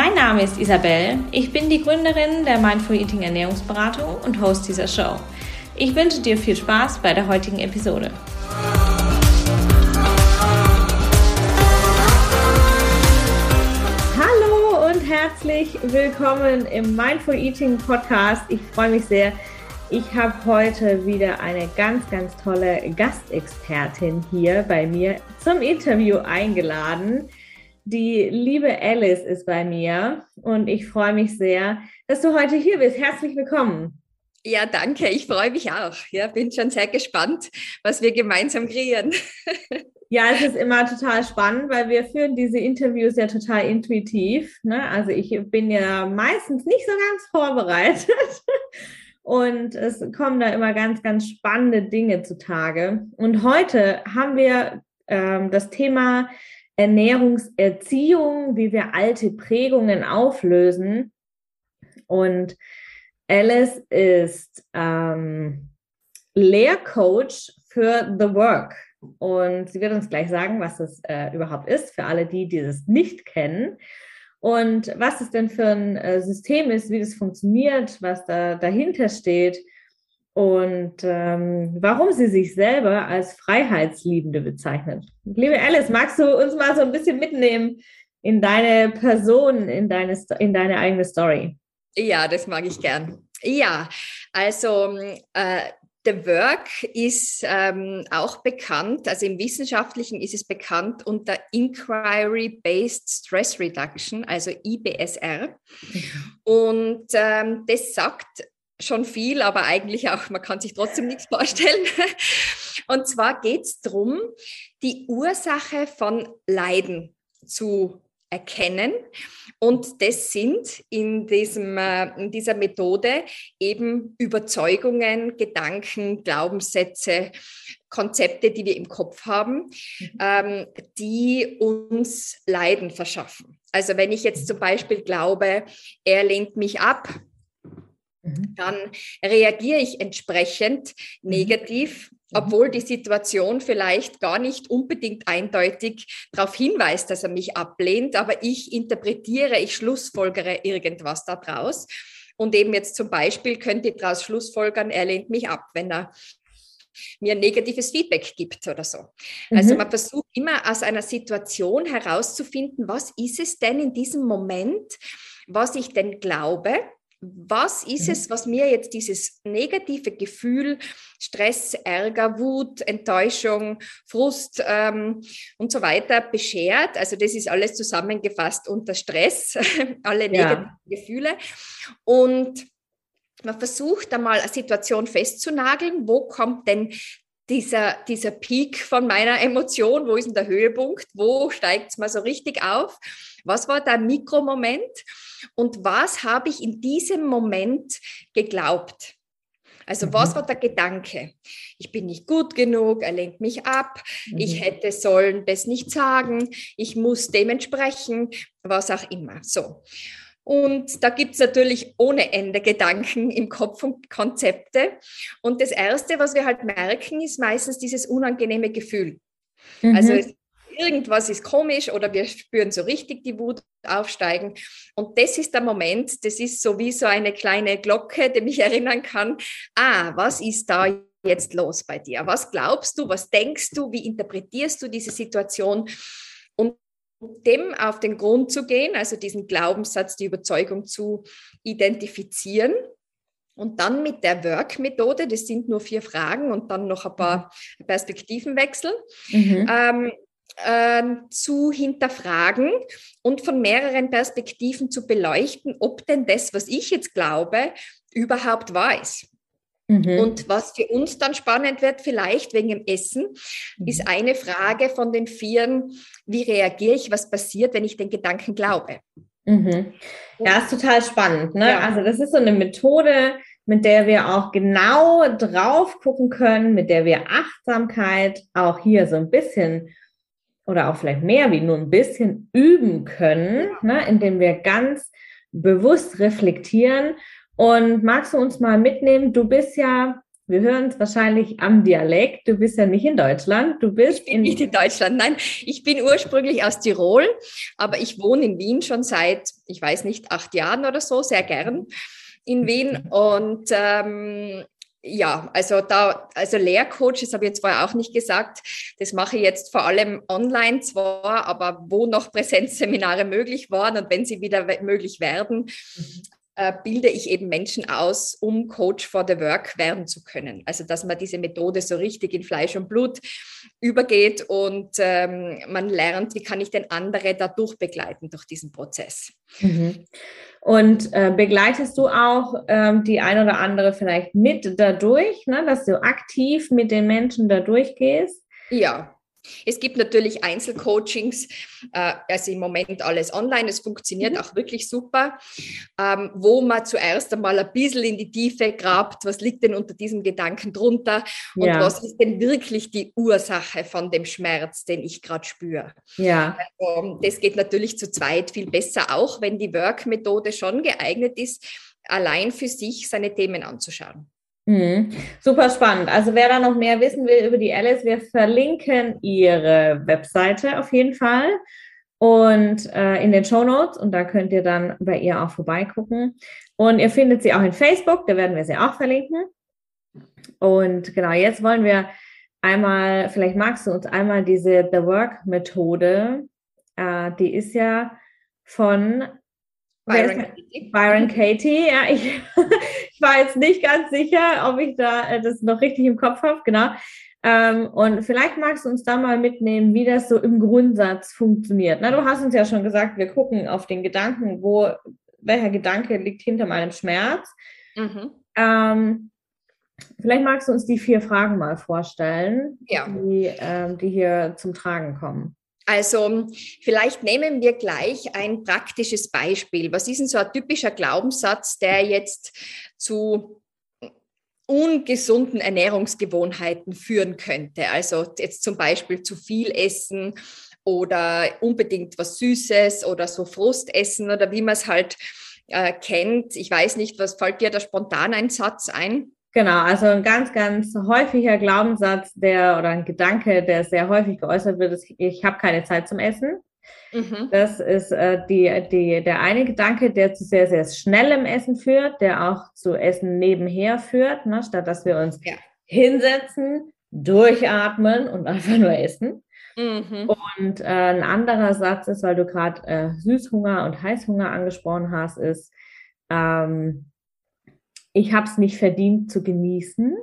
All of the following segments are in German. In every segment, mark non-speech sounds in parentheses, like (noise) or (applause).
Mein Name ist Isabel, ich bin die Gründerin der Mindful Eating Ernährungsberatung und Host dieser Show. Ich wünsche dir viel Spaß bei der heutigen Episode. Hallo und herzlich willkommen im Mindful Eating Podcast. Ich freue mich sehr. Ich habe heute wieder eine ganz, ganz tolle Gastexpertin hier bei mir zum Interview eingeladen. Die liebe Alice ist bei mir und ich freue mich sehr, dass du heute hier bist. Herzlich willkommen. Ja, danke. Ich freue mich auch. Ja, bin schon sehr gespannt, was wir gemeinsam kreieren. (laughs) Ja, es ist immer total spannend, weil wir führen diese Interviews ja total intuitiv. Ne? Also ich bin ja meistens nicht so ganz vorbereitet. (laughs) Und es kommen da immer ganz, ganz spannende Dinge zutage. Und heute haben wir ähm, das Thema Ernährungserziehung, wie wir alte Prägungen auflösen. Und Alice ist ähm, Lehrcoach für The Work. Und sie wird uns gleich sagen, was das äh, überhaupt ist, für alle die, die es nicht kennen. Und was es denn für ein äh, System ist, wie das funktioniert, was da dahinter steht und ähm, warum sie sich selber als Freiheitsliebende bezeichnet. Liebe Alice, magst du uns mal so ein bisschen mitnehmen in deine Person, in deine, in deine eigene Story? Ja, das mag ich gern. Ja, also äh, The Work ist ähm, auch bekannt, also im Wissenschaftlichen ist es bekannt unter Inquiry-Based Stress Reduction, also IBSR. Und ähm, das sagt schon viel, aber eigentlich auch, man kann sich trotzdem nichts vorstellen. (laughs) Und zwar geht es darum, die Ursache von Leiden zu erkennen. Und das sind in, diesem, äh, in dieser Methode eben Überzeugungen, Gedanken, Glaubenssätze, Konzepte, die wir im Kopf haben, mhm. ähm, die uns Leiden verschaffen. Also wenn ich jetzt zum Beispiel glaube, er lehnt mich ab, Mhm. dann reagiere ich entsprechend mhm. negativ, mhm. obwohl die Situation vielleicht gar nicht unbedingt eindeutig darauf hinweist, dass er mich ablehnt, aber ich interpretiere, ich schlussfolgere irgendwas daraus. Und eben jetzt zum Beispiel könnte ich daraus schlussfolgern, er lehnt mich ab, wenn er mir negatives Feedback gibt oder so. Also mhm. man versucht immer aus einer Situation herauszufinden, was ist es denn in diesem Moment, was ich denn glaube, was ist mhm. es, was mir jetzt dieses negative Gefühl, Stress, Ärger, Wut, Enttäuschung, Frust ähm, und so weiter beschert? Also das ist alles zusammengefasst unter Stress, (laughs) alle negativen ja. Gefühle. Und man versucht einmal eine Situation festzunageln, wo kommt denn dieser, dieser Peak von meiner Emotion, wo ist denn der Höhepunkt, wo steigt es mal so richtig auf, was war der Mikromoment und was habe ich in diesem Moment geglaubt. Also mhm. was war der Gedanke? Ich bin nicht gut genug, er lenkt mich ab, mhm. ich hätte sollen das nicht sagen, ich muss dementsprechend, was auch immer. So. Und da gibt es natürlich ohne Ende Gedanken im Kopf und Konzepte. Und das Erste, was wir halt merken, ist meistens dieses unangenehme Gefühl. Mhm. Also irgendwas ist komisch oder wir spüren so richtig die Wut aufsteigen. Und das ist der Moment, das ist so wie so eine kleine Glocke, die mich (laughs) erinnern kann, ah, was ist da jetzt los bei dir? Was glaubst du, was denkst du, wie interpretierst du diese Situation? Und dem auf den Grund zu gehen, also diesen Glaubenssatz, die Überzeugung zu identifizieren. Und dann mit der Work-Methode, das sind nur vier Fragen und dann noch ein paar mhm. Perspektivenwechsel, mhm. ähm, äh, zu hinterfragen und von mehreren Perspektiven zu beleuchten, ob denn das, was ich jetzt glaube, überhaupt wahr ist. Mhm. Und was für uns dann spannend wird, vielleicht wegen dem Essen, mhm. ist eine Frage von den Vieren, wie reagiere ich, was passiert, wenn ich den Gedanken glaube. Mhm. Ja, ist total spannend. Ne? Ja. Also das ist so eine Methode, mit der wir auch genau drauf gucken können, mit der wir Achtsamkeit auch hier so ein bisschen oder auch vielleicht mehr wie nur ein bisschen üben können, ne? indem wir ganz bewusst reflektieren. Und magst du uns mal mitnehmen? Du bist ja wir hören es wahrscheinlich am Dialekt. Du bist ja nicht in Deutschland. Du bist ich bin in nicht in Deutschland. Nein, ich bin ursprünglich aus Tirol, aber ich wohne in Wien schon seit, ich weiß nicht, acht Jahren oder so, sehr gern in Wien. Und ähm, ja, also da, also Lehrcoach, das habe ich jetzt vorher auch nicht gesagt, das mache ich jetzt vor allem online zwar, aber wo noch (laughs) Präsenzseminare möglich waren und wenn sie wieder möglich werden, mhm äh, bilde ich eben Menschen aus, um Coach for the Work werden zu können. Also dass man diese Methode so richtig in Fleisch und Blut übergeht und ähm, man lernt, wie kann ich denn andere dadurch begleiten durch diesen Prozess. Mhm. Und äh, begleitest du auch ähm, die ein oder andere vielleicht mit dadurch, ne, dass du aktiv mit den Menschen dadurch gehst? Ja, es gibt natürlich Einzelcoachings, äh, also im Moment alles online, es funktioniert mhm. auch wirklich super, ähm, wo man zuerst einmal ein bisschen in die Tiefe grabt, was liegt denn unter diesem Gedanken drunter und ja. was ist denn wirklich die Ursache von dem Schmerz, den ich gerade spüre. Ja. Also, das geht natürlich zu zweit viel besser, auch wenn die Work-Methode schon geeignet ist, allein für sich seine Themen anzuschauen. Mhm. Super spannend. Also wer da noch mehr wissen will über die Alice, wir verlinken ihre Webseite auf jeden Fall und äh, in den Show Notes und da könnt ihr dann bei ihr auch vorbeigucken. Und ihr findet sie auch in Facebook, da werden wir sie auch verlinken. Und genau, jetzt wollen wir einmal, vielleicht magst du uns einmal diese The Work Methode, äh, die ist ja von Byron Katie. Byron Katie, ja, ich, ich, war jetzt nicht ganz sicher, ob ich da äh, das noch richtig im Kopf habe, genau. Ähm, und vielleicht magst du uns da mal mitnehmen, wie das so im Grundsatz funktioniert. Na, du hast uns ja schon gesagt, wir gucken auf den Gedanken, wo, welcher Gedanke liegt hinter meinem Schmerz. Mhm. Ähm, vielleicht magst du uns die vier Fragen mal vorstellen, ja. die, ähm, die hier zum Tragen kommen. Also vielleicht nehmen wir gleich ein praktisches Beispiel. Was ist denn so ein typischer Glaubenssatz, der jetzt zu ungesunden Ernährungsgewohnheiten führen könnte? Also jetzt zum Beispiel zu viel essen oder unbedingt was Süßes oder so Frustessen oder wie man es halt äh, kennt. Ich weiß nicht, was fällt dir da spontan ein Satz ein? Genau, also ein ganz, ganz häufiger Glaubenssatz, der oder ein Gedanke, der sehr häufig geäußert wird, ist, ich habe keine Zeit zum Essen. Mhm. Das ist äh, die, die, der eine Gedanke, der zu sehr, sehr schnellem Essen führt, der auch zu Essen nebenher führt, ne, statt dass wir uns ja. hinsetzen, durchatmen und (laughs) einfach nur essen. Mhm. Und äh, ein anderer Satz ist, weil du gerade äh, Süßhunger und Heißhunger angesprochen hast, ist, ähm, ich habe es nicht verdient zu genießen.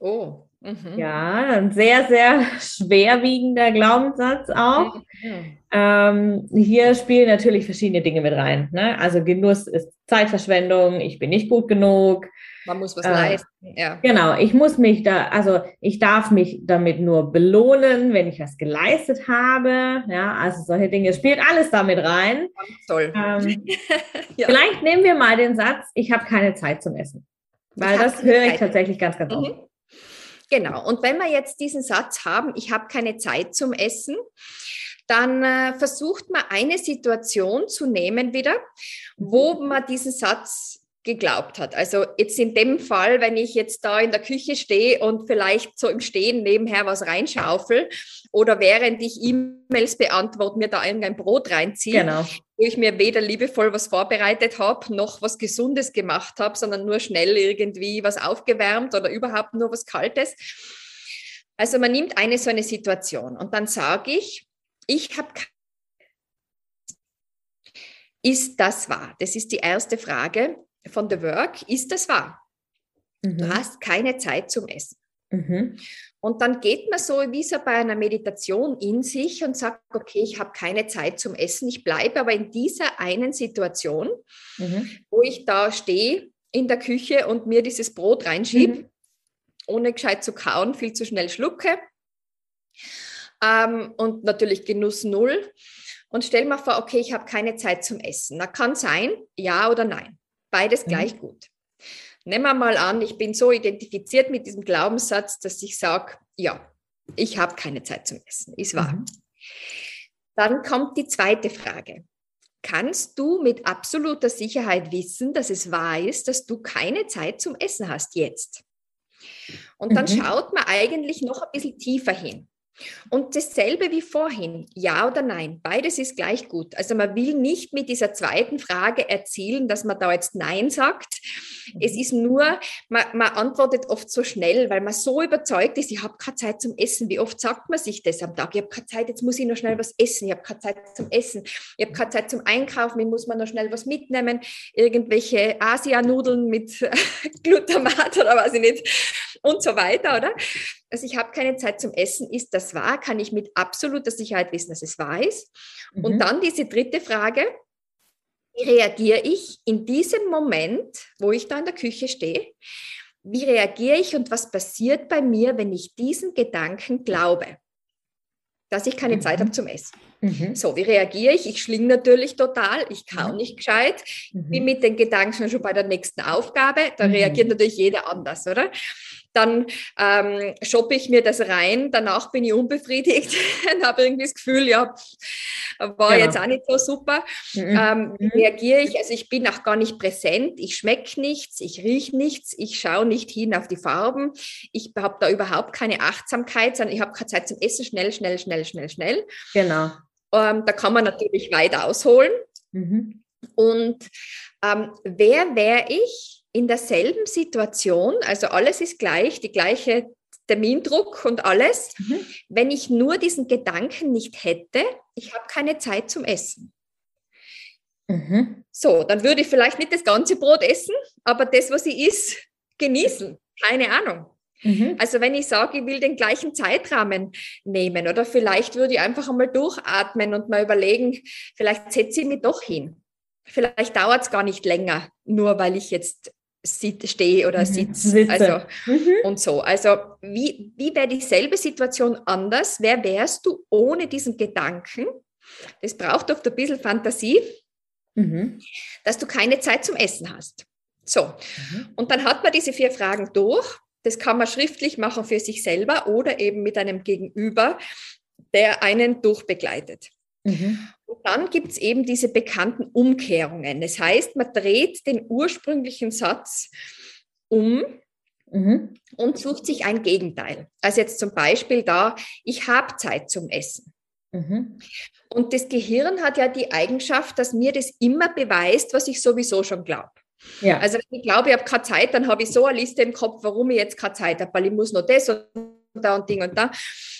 Oh. Mhm. Ja, ein sehr, sehr schwerwiegender Glaubenssatz auch. Mhm. Ähm, hier spielen natürlich verschiedene Dinge mit rein. Ne? Also Genuss ist Zeitverschwendung, ich bin nicht gut genug. Man muss was äh, leisten. Ja. Genau, ich muss mich da, also ich darf mich damit nur belohnen, wenn ich was geleistet habe. Ja, also solche Dinge spielt alles damit rein. Toll. Ähm, (laughs) ja. Vielleicht nehmen wir mal den Satz, ich habe keine Zeit zum Essen. Weil das höre ich tatsächlich ganz, ganz oft. Mhm. Genau. Und wenn wir jetzt diesen Satz haben, ich habe keine Zeit zum Essen, dann äh, versucht man eine Situation zu nehmen wieder, wo man diesen Satz geglaubt hat. Also jetzt in dem Fall, wenn ich jetzt da in der Küche stehe und vielleicht so im Stehen nebenher was reinschaufel oder während ich E-Mails beantworte, mir da irgendein Brot reinziehe, genau. wo ich mir weder liebevoll was vorbereitet habe, noch was Gesundes gemacht habe, sondern nur schnell irgendwie was aufgewärmt oder überhaupt nur was Kaltes. Also man nimmt eine so eine Situation und dann sage ich, ich habe ist das wahr? Das ist die erste Frage von The Work, ist das wahr? Mhm. Du hast keine Zeit zum Essen. Mhm. Und dann geht man so wie so bei einer Meditation in sich und sagt, okay, ich habe keine Zeit zum Essen, ich bleibe aber in dieser einen Situation, mhm. wo ich da stehe in der Küche und mir dieses Brot reinschiebe, mhm. ohne gescheit zu kauen, viel zu schnell schlucke. Ähm, und natürlich Genuss null. und stell mal vor, okay, ich habe keine Zeit zum Essen. Da kann sein, ja oder nein. Beides mhm. gleich gut. Nehmen wir mal an, ich bin so identifiziert mit diesem Glaubenssatz, dass ich sage, ja, ich habe keine Zeit zum Essen. Ist wahr. Mhm. Dann kommt die zweite Frage. Kannst du mit absoluter Sicherheit wissen, dass es wahr ist, dass du keine Zeit zum Essen hast jetzt? Und dann mhm. schaut man eigentlich noch ein bisschen tiefer hin. Und dasselbe wie vorhin, ja oder nein, beides ist gleich gut. Also man will nicht mit dieser zweiten Frage erzielen, dass man da jetzt Nein sagt. Es ist nur, man, man antwortet oft so schnell, weil man so überzeugt ist, ich habe keine Zeit zum Essen. Wie oft sagt man sich das am Tag? Ich habe keine Zeit, jetzt muss ich noch schnell was essen. Ich habe keine Zeit zum Essen. Ich habe keine Zeit zum Einkaufen. Ich muss man noch schnell was mitnehmen. Irgendwelche Asianudeln mit (laughs) Glutamat oder was ich nicht und so weiter, oder? Also ich habe keine Zeit zum Essen. Ist das wahr? Kann ich mit absoluter Sicherheit wissen, dass es wahr ist? Mhm. Und dann diese dritte Frage. Wie reagiere ich in diesem Moment, wo ich da in der Küche stehe? Wie reagiere ich und was passiert bei mir, wenn ich diesen Gedanken glaube? dass ich keine mhm. Zeit habe zum Essen. Mhm. So, wie reagiere ich? Ich schlinge natürlich total, ich kann mhm. nicht gescheit, bin mhm. mit den Gedanken schon bei der nächsten Aufgabe, da mhm. reagiert natürlich jeder anders, oder? Dann ähm, shoppe ich mir das rein, danach bin ich unbefriedigt (laughs) und habe irgendwie das Gefühl, ja, war genau. jetzt auch nicht so super. Mhm. Ähm, mhm. reagiere ich, also ich bin auch gar nicht präsent, ich schmecke nichts, ich rieche nichts, ich schaue nicht hin auf die Farben, ich habe da überhaupt keine Achtsamkeit, sondern ich habe keine Zeit zum Essen, schnell, schnell, schnell, schnell, schnell. Genau. Ähm, da kann man natürlich weit ausholen. Mhm. Und ähm, wer wäre ich, in derselben Situation, also alles ist gleich, die gleiche Termindruck und alles, mhm. wenn ich nur diesen Gedanken nicht hätte, ich habe keine Zeit zum Essen. Mhm. So, dann würde ich vielleicht nicht das ganze Brot essen, aber das, was ich isst, genießen. Keine Ahnung. Mhm. Also wenn ich sage, ich will den gleichen Zeitrahmen nehmen oder vielleicht würde ich einfach einmal durchatmen und mal überlegen, vielleicht setze ich mich doch hin. Vielleicht dauert es gar nicht länger, nur weil ich jetzt stehe oder mhm. sitze. Also, mhm. Und so. Also, wie, wie wäre dieselbe Situation anders? Wer wärst du ohne diesen Gedanken? Das braucht oft ein bisschen Fantasie, mhm. dass du keine Zeit zum Essen hast. So. Mhm. Und dann hat man diese vier Fragen durch. Das kann man schriftlich machen für sich selber oder eben mit einem Gegenüber, der einen durchbegleitet. Mhm. Und dann gibt es eben diese bekannten Umkehrungen. Das heißt, man dreht den ursprünglichen Satz um mhm. und sucht sich ein Gegenteil. Also jetzt zum Beispiel da, ich habe Zeit zum Essen. Mhm. Und das Gehirn hat ja die Eigenschaft, dass mir das immer beweist, was ich sowieso schon glaube. Ja. Also wenn ich glaube, ich habe keine Zeit, dann habe ich so eine Liste im Kopf, warum ich jetzt keine Zeit habe, weil ich muss noch das und da und Ding und da.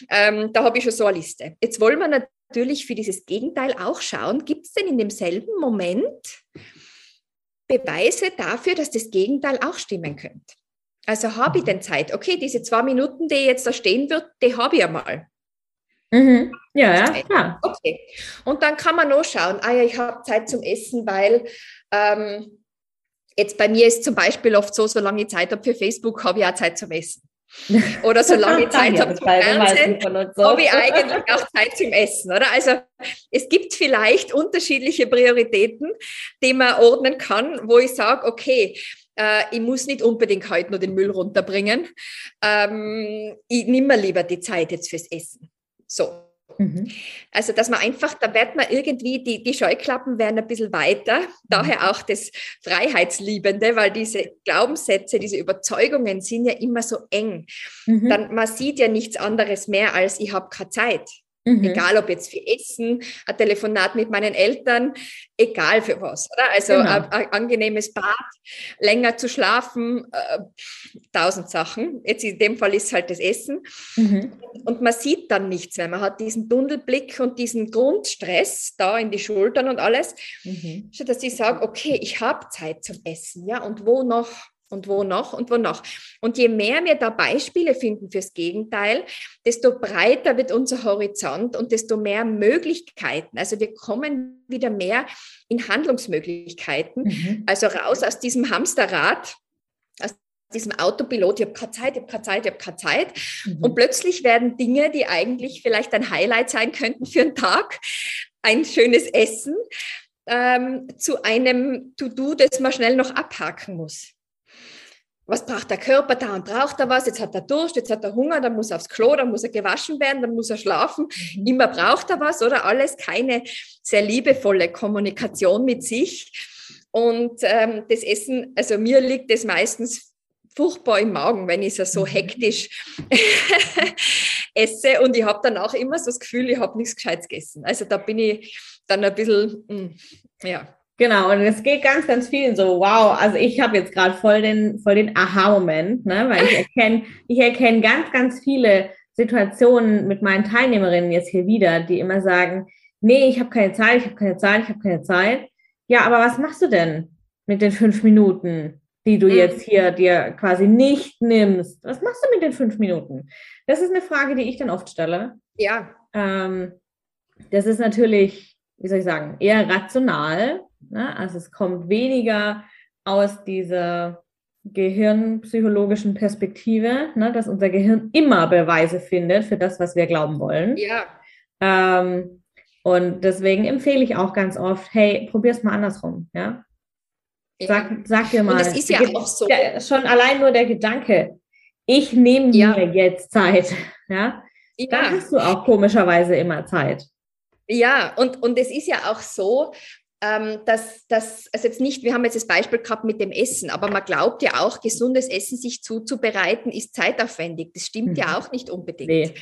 Ähm, da habe ich schon so eine Liste. Jetzt wollen wir natürlich für dieses Gegenteil auch schauen, gibt es denn in demselben Moment Beweise dafür, dass das Gegenteil auch stimmen könnte? Also habe ich mhm. denn Zeit? Okay, diese zwei Minuten, die jetzt da stehen wird, die habe ich ja mal. Mhm. Ja, ja, klar. Okay. Und dann kann man noch schauen, ah ja, ich habe Zeit zum Essen, weil ähm, jetzt bei mir ist zum Beispiel oft so, solange ich Zeit habe für Facebook, habe ich auch Zeit zum Essen. (laughs) Oder solange ich Zeit habe zum Fernsehen, so. habe ich eigentlich auch Zeit zum Essen, oder? Also es gibt vielleicht unterschiedliche Prioritäten, die man ordnen kann, wo ich sage, okay, äh, ich muss nicht unbedingt heute nur den Müll runterbringen. Ähm, ich nehme mir lieber die Zeit jetzt fürs Essen. So, Mhm. Also, dass man einfach, da wird man irgendwie, die, die Scheuklappen werden ein bisschen weiter, mhm. daher auch das Freiheitsliebende, weil diese Glaubenssätze, diese Überzeugungen sind ja immer so eng. Mhm. Dann, man sieht ja nichts anderes mehr als, ich habe keine Zeit. Mhm. Egal ob jetzt für Essen, ein Telefonat mit meinen Eltern, egal für was, oder? Also genau. ein, ein, angenehmes Bad, länger zu schlafen, äh, tausend Sachen. Jetzt in dem Fall ist halt das Essen. Mhm. Und man sieht dann nichts mehr. Man hat diesen Tunnelblick und diesen Grundstress da in die Schultern und alles. Mhm. dass ich sage, okay, ich habe Zeit zum Essen, ja, und wo noch? Und wo noch und wo noch. Und je mehr wir da Beispiele finden fürs Gegenteil, desto breiter wird unser Horizont und desto mehr Möglichkeiten. Also wir kommen wieder mehr in Handlungsmöglichkeiten. Mhm. Also raus aus diesem Hamsterrad, aus diesem Autopilot, ich habe keine Zeit, ich habe keine Zeit, ich habe keine Zeit. Mhm. Und plötzlich werden Dinge, die eigentlich vielleicht ein Highlight sein könnten für einen Tag, ein schönes Essen ähm, zu einem To-Do, das man schnell noch abhaken muss. Was braucht der Körper? Da und braucht er was. Jetzt hat er Durst, jetzt hat er Hunger, dann muss er aufs Klo, dann muss er gewaschen werden, dann muss er schlafen. Mhm. Immer braucht er was, oder? Alles keine sehr liebevolle Kommunikation mit sich. Und ähm, das Essen, also mir liegt es meistens furchtbar im Magen, wenn ich es so mhm. hektisch (laughs) esse. Und ich habe dann auch immer so das Gefühl, ich habe nichts Gescheites gegessen. Also da bin ich dann ein bisschen, mm, ja. Genau, und es geht ganz, ganz vielen so, wow, also ich habe jetzt gerade voll den, voll den Aha-Moment, ne? weil ich erkenne, ich erkenne ganz, ganz viele Situationen mit meinen Teilnehmerinnen jetzt hier wieder, die immer sagen, nee, ich habe keine Zeit, ich habe keine Zeit, ich habe keine Zeit. Ja, aber was machst du denn mit den fünf Minuten, die du mhm. jetzt hier dir quasi nicht nimmst? Was machst du mit den fünf Minuten? Das ist eine Frage, die ich dann oft stelle. Ja. Ähm, das ist natürlich, wie soll ich sagen, eher rational. Ne? Also es kommt weniger aus dieser gehirnpsychologischen Perspektive, ne? dass unser Gehirn immer Beweise findet für das, was wir glauben wollen. Ja. Ähm, und deswegen empfehle ich auch ganz oft, hey, probier es mal andersrum, ja. Sag, sag dir mal. Und das ist ja auch so. schon allein nur der Gedanke, ich nehme mir ja. jetzt Zeit, (laughs) ja. ja. Dann hast du auch komischerweise immer Zeit. Ja, und, und es ist ja auch so, ähm, dass das, also jetzt nicht, wir haben jetzt das Beispiel gehabt mit dem Essen, aber man glaubt ja auch, gesundes Essen sich zuzubereiten ist zeitaufwendig. Das stimmt mhm. ja auch nicht unbedingt. Nee.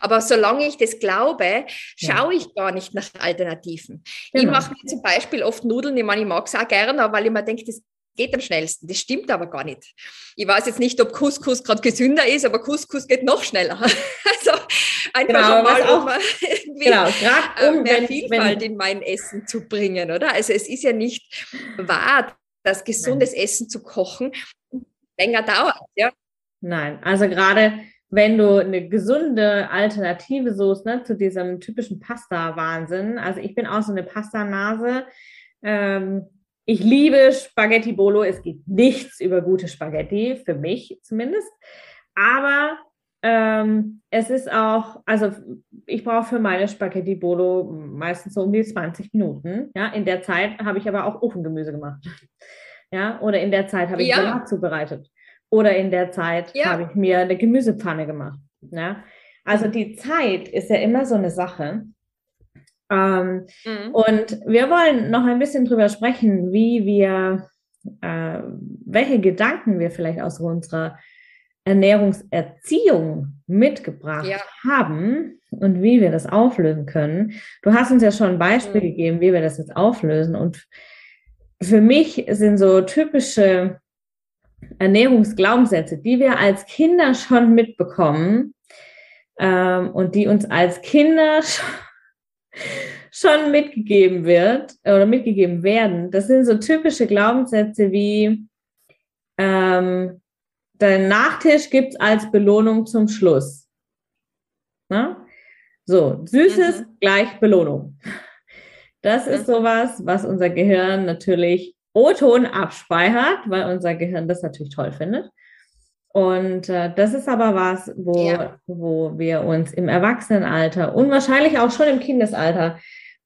Aber solange ich das glaube, schaue ich gar nicht nach Alternativen. Genau. Ich mache mir zum Beispiel oft Nudeln, ich meine, ich mag es auch gerne, weil ich mir denke, das geht am schnellsten. Das stimmt aber gar nicht. Ich weiß jetzt nicht, ob Couscous gerade gesünder ist, aber Couscous geht noch schneller. (laughs) Also einfach genau, mal, um (laughs) irgendwie genau, äh, um, mehr wenn, Vielfalt wenn, in mein Essen zu bringen, oder? Also es ist ja nicht wahr, dass gesundes Nein. Essen zu kochen länger dauert, ja. Nein, also gerade wenn du eine gesunde Alternative suchst ne, zu diesem typischen Pasta-Wahnsinn, also ich bin auch so eine Pasta-Nase, ähm, ich liebe Spaghetti Bolo. Es geht nichts über gute Spaghetti, für mich zumindest. Aber ähm, es ist auch, also ich brauche für meine Spaghetti Bolo meistens so um die 20 Minuten. Ja, in der Zeit habe ich aber auch Ofengemüse gemacht. (laughs) Ja, oder in der Zeit habe ich ja. Salat zubereitet. Oder in der Zeit ja. habe ich mir eine Gemüsepfanne gemacht. Ja, also die Zeit ist ja immer so eine Sache. Ähm, mhm. Und wir wollen noch ein bisschen drüber sprechen, wie wir, äh, welche Gedanken wir vielleicht aus unserer Ernährungserziehung mitgebracht ja. haben und wie wir das auflösen können. Du hast uns ja schon ein Beispiel mhm. gegeben, wie wir das jetzt auflösen. Und für mich sind so typische Ernährungsglaubenssätze, die wir als Kinder schon mitbekommen ähm, und die uns als Kinder (laughs) schon mitgegeben wird oder mitgegeben werden, das sind so typische Glaubenssätze wie ähm, dein Nachtisch gibt es als Belohnung zum Schluss. Na? So, Süßes mhm. gleich Belohnung. Das ist mhm. sowas, was unser Gehirn natürlich O-Ton abspeichert, weil unser Gehirn das natürlich toll findet. Und äh, das ist aber was, wo, ja. wo wir uns im Erwachsenenalter und wahrscheinlich auch schon im Kindesalter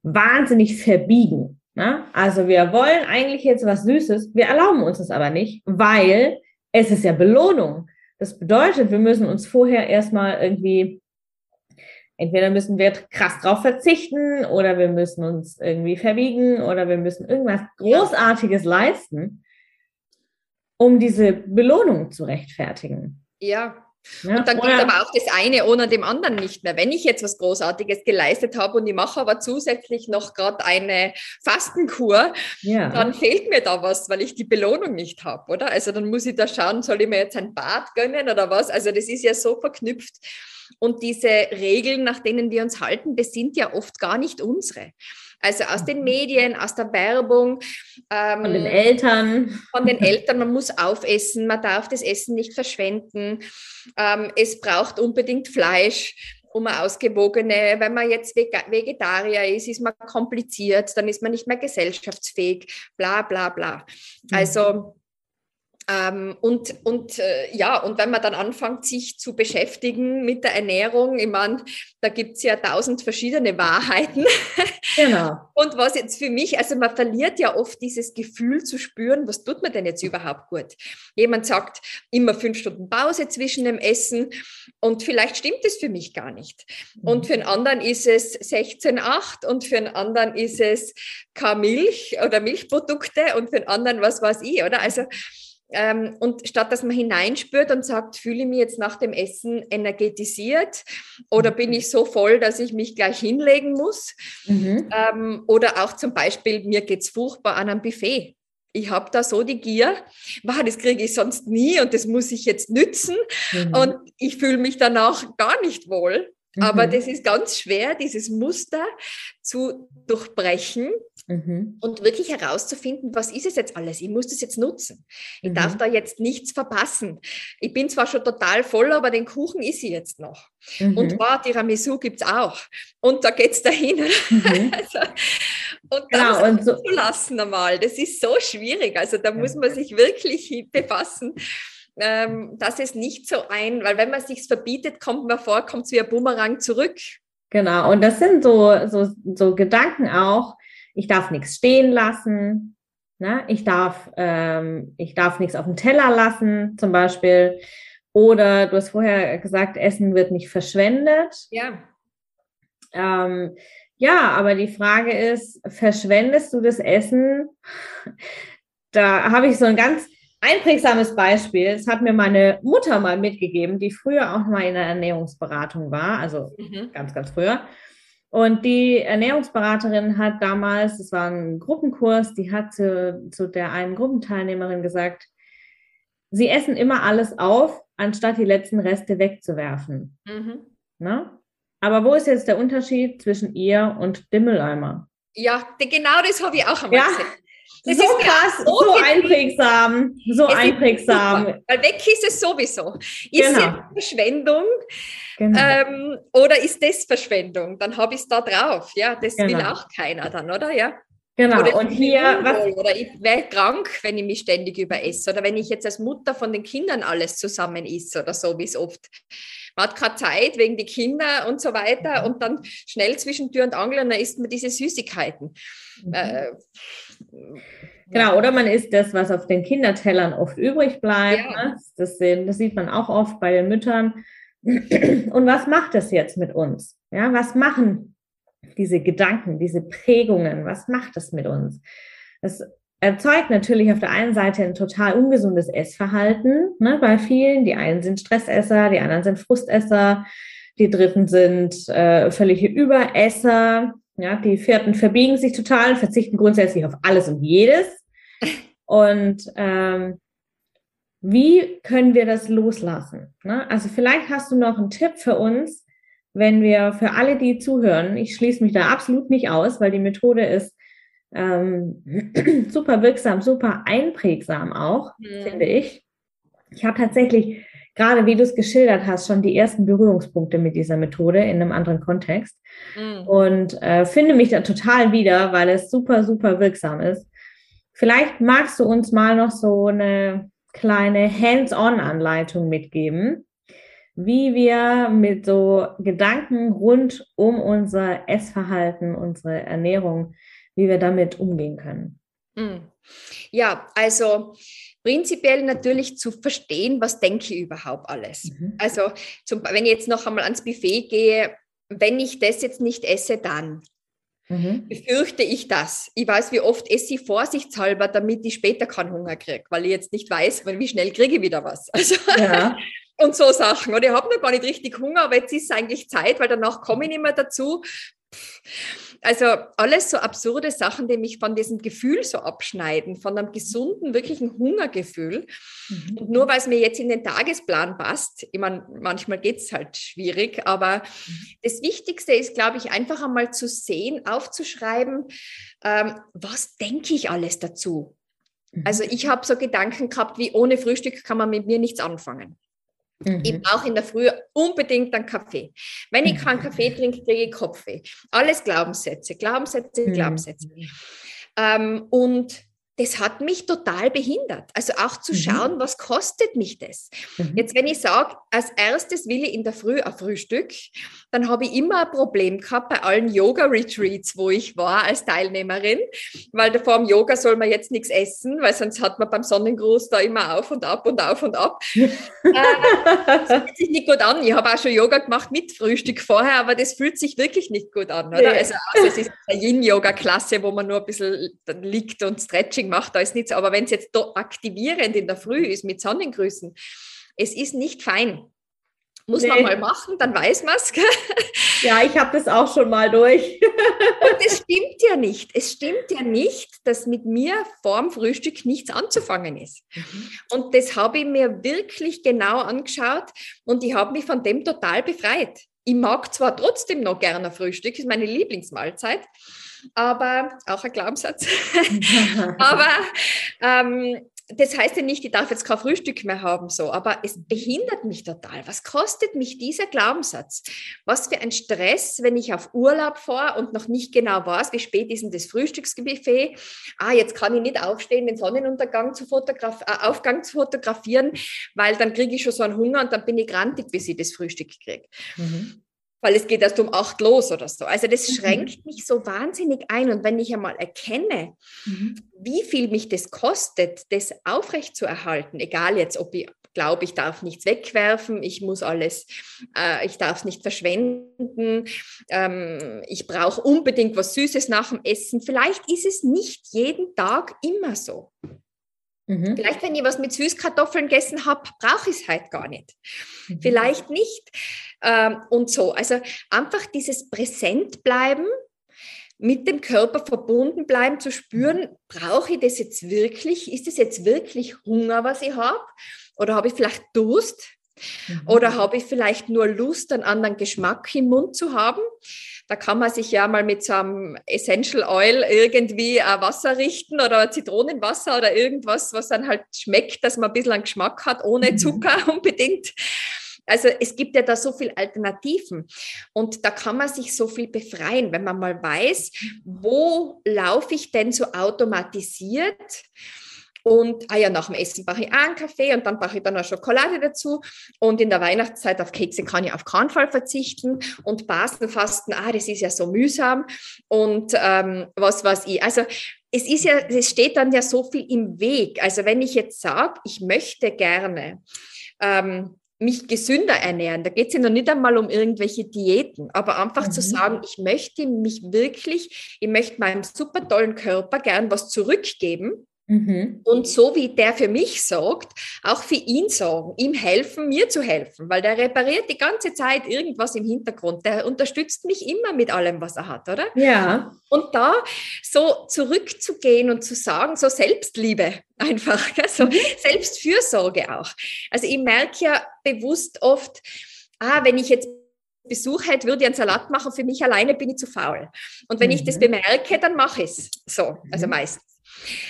wahnsinnig verbiegen. Ne? Also wir wollen eigentlich jetzt was Süßes, wir erlauben uns das aber nicht, weil es ist ja Belohnung. Das bedeutet, wir müssen uns vorher erstmal irgendwie, entweder müssen wir krass drauf verzichten oder wir müssen uns irgendwie verbiegen oder wir müssen irgendwas Großartiges leisten um diese Belohnung zu rechtfertigen. Ja. Ja und dann geht aber auch das eine ohne dem anderen nicht mehr. Wenn ich jetzt was Großartiges geleistet habe und ich mache aber zusätzlich noch gerade eine Fastenkur, ja. dann fehlt mir da was, weil ich die Belohnung nicht habe, oder? Also dann muss ich da schauen, soll ich mir jetzt ein Bad gönnen oder was? Also das ist ja so verknüpft. Und diese Regeln, nach denen wir uns halten, das sind ja oft gar nicht unsere. Also aus den. Medien, aus der Werbung. Ähm, von den Eltern. Von den Eltern. Man muss aufessen, man darf das Essen nicht verschwenden. Ähm, es braucht unbedingt Fleisch um eine ausgewogene, wenn man jetzt Vegetarier ist, ist man kompliziert, dann ist man nicht mehr gesellschaftsfähig, bla bla bla. Mhm. Also ähm, und und äh, ja, und wenn man dann anfängt, sich zu beschäftigen mit der Ernährung, ich meine, da gibt es ja tausend verschiedene Wahrheiten. (laughs) Genau. Und was jetzt für mich, also man verliert ja oft dieses Gefühl zu spüren, was tut man denn jetzt überhaupt gut? Jemand sagt immer fünf Stunden Pause zwischen dem Essen und vielleicht stimmt es für mich gar nicht. Und für einen anderen ist es 16,8 und für einen anderen ist es keine Milch oder Milchprodukte und für einen anderen was weiß ich, oder? Also ähm, und statt dass man hineinspürt und sagt, fühle ich mich jetzt nach dem Essen energetisiert oder bin ich so voll, dass ich mich gleich hinlegen muss? Mhm. Ähm, oder auch zum Beispiel, mir geht es furchtbar an einem Buffet. Ich habe da so die Gier, wow, das kriege ich sonst nie und das muss ich jetzt nützen mhm. und ich fühle mich danach gar nicht wohl. Mhm. Aber das ist ganz schwer, dieses Muster zu durchbrechen mhm. und wirklich herauszufinden, was ist es jetzt alles? Ich muss das jetzt nutzen. Ich mhm. darf da jetzt nichts verpassen. Ich bin zwar schon total voll, aber den Kuchen ist ich jetzt noch. Und mhm. wow, Tiramisu gibt es auch. Und da geht es dahin. (laughs) Mhm. also, und genau, und so lassen einmal. Das ist so schwierig. Also da muss man sich wirklich befassen ähm, dass es nicht so ein, weil wenn man sich verbietet, kommt man vor, kommt es wie ein Bumerang zurück. Genau, und das sind so, so, so Gedanken auch, ich darf nichts stehen lassen, ne? ich, darf, ähm, ich darf nichts auf dem Teller lassen, zum Beispiel. Oder du hast vorher gesagt, Essen wird nicht verschwendet. Ja. Ähm, ja, aber die Frage ist, verschwendest du das Essen? Da habe ich so ein ganz einprägsames Beispiel, das hat mir meine Mutter mal mitgegeben, die früher auch mal in der Ernährungsberatung war, also mhm. ganz, ganz früher. Und die Ernährungsberaterin hat damals, das war ein Gruppenkurs, die hat zu, zu der einen Gruppenteilnehmerin gesagt, sie essen immer alles auf, anstatt die letzten Reste wegzuwerfen. Mhm. Ne? Aber wo ist jetzt der Unterschied zwischen ihr und dem Mülleimer? Ja, genau das habe ich auch einmal ja? gesehen. Das so krass, so, so einprägsam, so es einprägsam. Weil weg ist es sowieso. Ist genau. es Verschwendung genau. ähm, oder ist das Verschwendung? Dann habe ich es da drauf. Ja, das genau. will auch keiner dann, oder? Ja. Genau, oder und hier, was, oder ich wäre krank, wenn ich mich ständig überesse, oder wenn ich jetzt als Mutter von den Kindern alles zusammen isse oder so, wie es oft. Man hat keine Zeit wegen die Kinder und so weiter und dann schnell zwischen Tür und Angel und dann isst man diese Süßigkeiten. Mhm. Äh, Genau, oder man isst das, was auf den Kindertellern oft übrig bleibt. Ja. Ne? Das, das, sieht man auch oft bei den Müttern. (clears throat) Und was macht das jetzt mit uns? Ja, was machen diese Gedanken, diese Prägungen? Was macht das mit uns? Das erzeugt natürlich auf der einen Seite ein total ungesundes Essverhalten ne, bei vielen. Die einen sind Stressesser, die anderen sind Frustesser, die dritten sind äh, völlige Überesser. Ja, die vierten verbiegen sich total, verzichten grundsätzlich auf alles und jedes. (laughs) Und ähm, wie können wir das loslassen? Ne? Also vielleicht hast du noch einen Tipp für uns, wenn wir für alle, die zuhören, ich schließe mich da absolut nicht aus, weil die Methode ist ähm, (clears throat) super wirksam, super einprägsam auch, mhm. finde ich. Ich habe tatsächlich gerade wie du es geschildert hast, schon die ersten Berührungspunkte mit dieser Methode in einem anderen Kontext. Mhm. Und äh, finde mich da total wieder, weil es super, super wirksam ist. Vielleicht magst du uns mal noch so eine kleine Hands-on-Anleitung mitgeben, wie wir mit so Gedanken rund um unser Essverhalten, unsere Ernährung, wie wir damit umgehen können. Mhm. Ja, also prinzipiell natürlich zu verstehen, was denke ich überhaupt alles. Mhm. Also zum, wenn ich jetzt noch einmal ans Buffet gehe, wenn ich das jetzt nicht esse, dann mhm. befürchte ich das. Ich weiß, wie oft esse ich vorsichtshalber, damit ich später keinen Hunger kriege, weil ich jetzt nicht weiß, wie schnell kriege ich wieder was. (laughs) Also, ja. und so Sachen. Und ich habe noch gar nicht richtig Hunger, aber jetzt ist es eigentlich Zeit, weil danach komme ich nicht mehr dazu. Pff. Also alles so absurde Sachen, die mich von diesem Gefühl so abschneiden, von einem gesunden, wirklichen Hungergefühl. Mhm. Und nur weil es mir jetzt in den Tagesplan passt, ich meine, manchmal geht es halt schwierig, aber mhm. das Wichtigste ist, glaube ich, einfach einmal zu sehen, aufzuschreiben, ähm, was denke ich alles dazu? Mhm. Also ich habe so Gedanken gehabt, wie ohne Frühstück kann man mit mir nichts anfangen. Mhm. Ich brauche in der Früh unbedingt einen Kaffee. Wenn ich keinen Kaffee trinke, kriege ich Kopfweh. Alles Glaubenssätze, Glaubenssätze, mhm. Glaubenssätze. Ähm, und das hat mich total behindert. Also auch zu mhm. schauen, was kostet mich das? Mhm. Jetzt, wenn ich sage, als erstes will ich in der Früh ein Frühstück, dann habe ich immer ein Problem gehabt bei allen Yoga-Retreats, wo ich war als Teilnehmerin, weil vor dem Yoga soll man jetzt nichts essen, weil sonst hat man beim Sonnengruß da immer auf und ab und auf und ab. äh, das fühlt sich nicht gut an. Ich habe auch schon Yoga gemacht mit Frühstück vorher, aber das fühlt sich wirklich nicht gut an, oder? Nee. Also, also es ist eine Yin-Yoga-Klasse, wo man nur ein bisschen liegt und Stretching macht, da ist nichts. Aber wenn es jetzt aktivierend in der Früh ist mit Sonnengrüßen, es ist nicht fein. Muss nee. man mal machen, dann weiß man es. (laughs) Ja, ich habe das auch schon mal durch. (laughs) Und es stimmt ja nicht. Es stimmt ja nicht, dass mit mir vorm Frühstück nichts anzufangen ist. Mhm. Und das habe ich mir wirklich genau angeschaut und ich habe mich von dem total befreit. Ich mag zwar trotzdem noch gerne Frühstück, ist meine Lieblingsmahlzeit, aber auch ein Glaubenssatz. (laughs) aber ähm, das heißt ja nicht, ich darf jetzt kein Frühstück mehr haben, so, aber es behindert mich total. Was kostet mich dieser Glaubenssatz? Was für ein Stress, wenn ich auf Urlaub fahre und noch nicht genau weiß, wie spät ist denn das Frühstücksbuffet? Ah, jetzt kann ich nicht aufstehen, den Sonnenuntergang zu fotograf äh, Aufgang zu fotografieren, weil dann kriege ich schon so einen Hunger und dann bin ich grantig, bis ich das Frühstück kriege. Mhm weil es geht erst um acht los oder so. Also das mhm. schränkt mich so wahnsinnig ein. Und wenn ich einmal erkenne, mhm. wie viel mich das kostet, das aufrechtzuerhalten, egal jetzt, ob ich glaube, ich darf nichts wegwerfen, ich muss alles, äh, ich darf es nicht verschwenden, ähm, ich brauche unbedingt was Süßes nach dem Essen. Vielleicht ist es nicht jeden Tag immer so. Mhm. Vielleicht, wenn ich was mit Süßkartoffeln gegessen habe, brauche ich es halt gar nicht. Mhm. Vielleicht nicht. Ähm, und so. Also einfach dieses Präsentbleiben, mit dem Körper verbunden bleiben, zu spüren, brauche ich das jetzt wirklich? Ist es jetzt wirklich Hunger, was ich habe? Oder habe ich vielleicht Durst? Mhm. Oder habe ich vielleicht nur Lust, einen anderen Geschmack im Mund zu haben? Da kann man sich ja mal mit so einem Essential Oil irgendwie ein Wasser richten oder Zitronenwasser oder irgendwas, was dann halt schmeckt, dass man ein bisschen einen Geschmack hat, ohne mhm. Zucker (laughs) unbedingt. Also es gibt ja da so viele Alternativen und da kann man sich so viel befreien, wenn man mal weiß, wo laufe ich denn so automatisiert und ah ja, nach dem Essen brauche ich auch einen Kaffee und dann brauche ich dann noch Schokolade dazu. Und in der Weihnachtszeit auf Kekse kann ich auf keinen Fall verzichten. Und Basenfasten, ah, das ist ja so mühsam. Und ähm, was weiß ich. Also es ist ja, es steht dann ja so viel im Weg. Also wenn ich jetzt sage, ich möchte gerne ähm, mich gesünder ernähren. Da geht es ja noch nicht einmal um irgendwelche Diäten, aber einfach mhm. zu sagen, ich möchte mich wirklich, ich möchte meinem super tollen Körper gern was zurückgeben Mhm. Und so wie der für mich sorgt, auch für ihn sorgen, ihm helfen, mir zu helfen, weil der repariert die ganze Zeit irgendwas im Hintergrund. Der unterstützt mich immer mit allem, was er hat, oder? Ja. Und da so zurückzugehen und zu sagen, so Selbstliebe (laughs) einfach, so mhm. Selbstfürsorge auch. Also ich merke ja bewusst oft, ah, wenn ich jetzt Besuch hätte, würde ich einen Salat machen. Für mich alleine bin ich zu faul. Und wenn mhm. ich das mhm. bemerke, dann mache ich es. So, also mhm. meistens.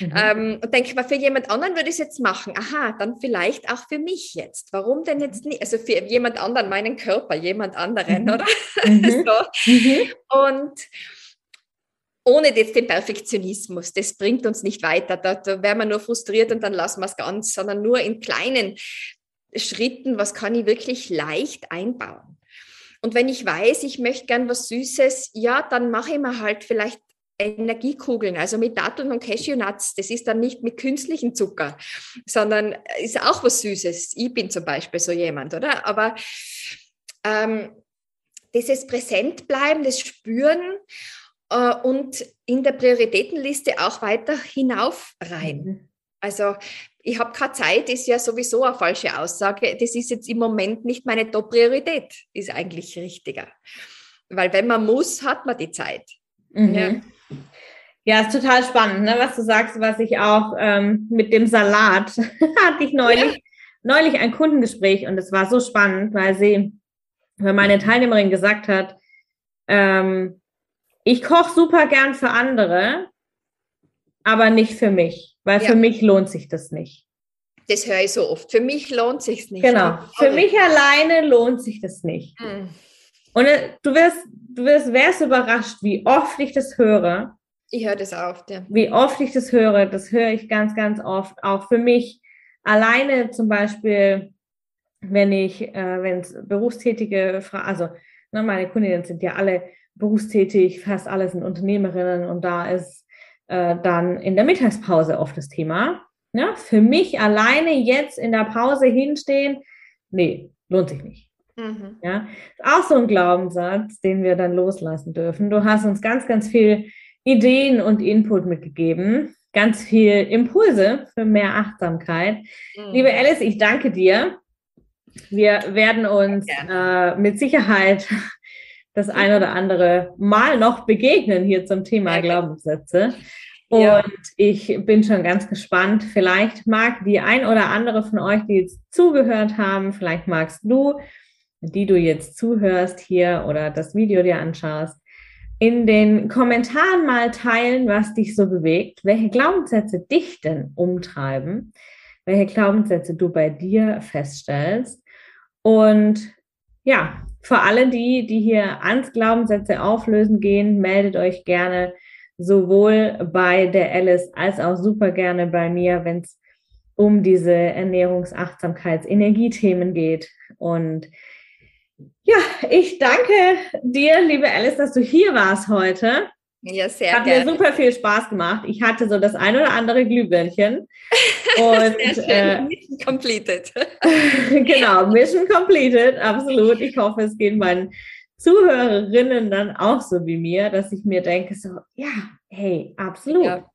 Mhm. Ähm, und denke mal, für jemand anderen würde ich es jetzt machen. Aha, dann vielleicht auch für mich jetzt. Warum denn jetzt nicht? Also für jemand anderen, meinen Körper, jemand anderen, mhm. oder? Mhm. (laughs) so. Und ohne jetzt den Perfektionismus, das bringt uns nicht weiter. Da, da wären wir nur frustriert und dann lassen wir es ganz, sondern nur in kleinen Schritten, was kann ich wirklich leicht einbauen. Und wenn ich weiß, ich möchte gern was Süßes, ja, dann mache ich mir halt vielleicht Energiekugeln, also mit Datteln und Cashewnuts. Das ist dann nicht mit künstlichem Zucker, sondern ist auch was Süßes. Ich bin zum Beispiel so jemand, oder? Aber ähm, dieses Präsentbleiben, das Spüren äh, und in der Prioritätenliste auch weiter hinauf rein. Mhm. Also ich habe keine Zeit, ist ja sowieso eine falsche Aussage. Das ist jetzt im Moment nicht meine Top-Priorität, ist eigentlich richtiger. Weil wenn man muss, hat man die Zeit. Mhm. Ja. Ja, ist total spannend, ne, was du sagst, was ich auch ähm, mit dem Salat (laughs) hatte ich neulich, ja. neulich ein Kundengespräch und es war so spannend, weil sie, weil meine Teilnehmerin gesagt hat, ähm, ich koche super gern für andere, aber nicht für mich, weil ja. für mich lohnt sich das nicht. Das höre ich so oft. Für mich lohnt sich nicht. Genau. Für mich alleine lohnt sich das nicht. Mhm. Und äh, du wirst, du wirst, wärst überrascht, wie oft ich das höre, Ich höre das oft, ja. Wie oft ich das höre, das höre ich ganz, ganz oft. Auch für mich alleine zum Beispiel, wenn ich, äh, wenn es berufstätige, also ne, meine Kundinnen sind ja alle berufstätig, fast alle sind Unternehmerinnen und da ist äh, dann in der Mittagspause oft das Thema. Ja, für mich alleine jetzt in der Pause hinstehen, nee, lohnt sich nicht. Mhm. Ja, ist auch so ein Glaubenssatz, den wir dann loslassen dürfen. Du hast uns ganz, ganz viel Ideen und Input mitgegeben, ganz viel Impulse für mehr Achtsamkeit. Mhm. Liebe Alice, ich danke dir. Wir werden uns äh, mit Sicherheit das ein oder andere Mal noch begegnen hier zum Thema Glaubenssätze. Und ja. ich bin schon ganz gespannt. Vielleicht mag die ein oder andere von euch, die jetzt zugehört haben, vielleicht magst du, die du jetzt zuhörst hier oder das Video dir anschaust, in den Kommentaren mal teilen, was dich so bewegt, welche Glaubenssätze dich denn umtreiben, welche Glaubenssätze du bei dir feststellst. Und ja, für alle die, die hier ans Glaubenssätze auflösen gehen, meldet euch gerne sowohl bei der Alice als auch super gerne bei mir, wenn es um diese Ernährungsachtsamkeits Energiethemen geht. Und ja, ich danke dir, liebe Alice, dass du hier warst heute. Ja, sehr Hat gerne. mir super viel Spaß gemacht. Ich hatte so das ein oder andere Glühbirnchen. Und, (laughs) äh, Mission completed. (laughs) genau, Mission completed, absolut. Ich hoffe, es geht meinen Zuhörerinnen dann auch so wie mir, dass ich mir denke, so, ja, hey, absolut. Ja.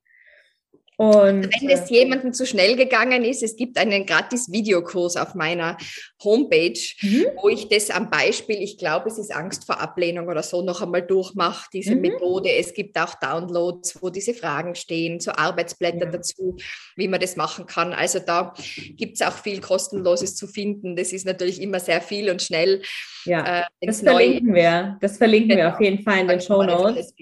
Und wenn es äh, jemandem zu schnell gegangen ist, es gibt einen gratis Videokurs auf meiner Homepage, mhm. wo ich das am Beispiel, ich glaube, es ist Angst vor Ablehnung oder so, noch einmal durchmache, diese mhm. Methode. Es gibt auch Downloads, wo diese Fragen stehen, so Arbeitsblätter ja. dazu, wie man das machen kann. Also da gibt es auch viel Kostenloses zu finden. Das ist natürlich immer sehr viel und schnell. Ja, äh, das verlinken wir. Das verlinken genau. wir auf jeden Fall in den Show Notes.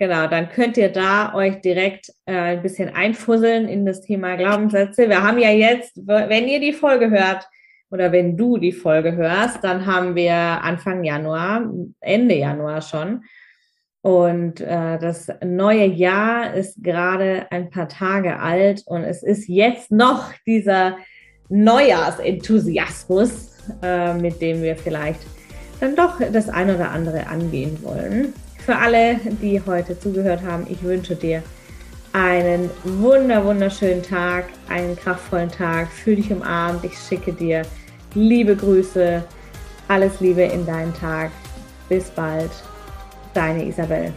Genau, dann könnt ihr da euch direkt äh, ein bisschen einfusseln in das Thema Glaubenssätze. Wir haben ja jetzt, wenn ihr die Folge hört oder wenn du die Folge hörst, dann haben wir Anfang Januar, Ende Januar schon. Und äh, das neue Jahr ist gerade ein paar Tage alt und es ist jetzt noch dieser Neujahrsenthusiasmus, äh, mit dem wir vielleicht dann doch das ein oder andere angehen wollen für alle, die heute zugehört haben, ich wünsche dir einen wunder, wunderschönen Tag, einen kraftvollen Tag. Fühl dich umarmt. Ich schicke dir liebe Grüße. Alles Liebe in deinen Tag. Bis bald. Deine Isabel.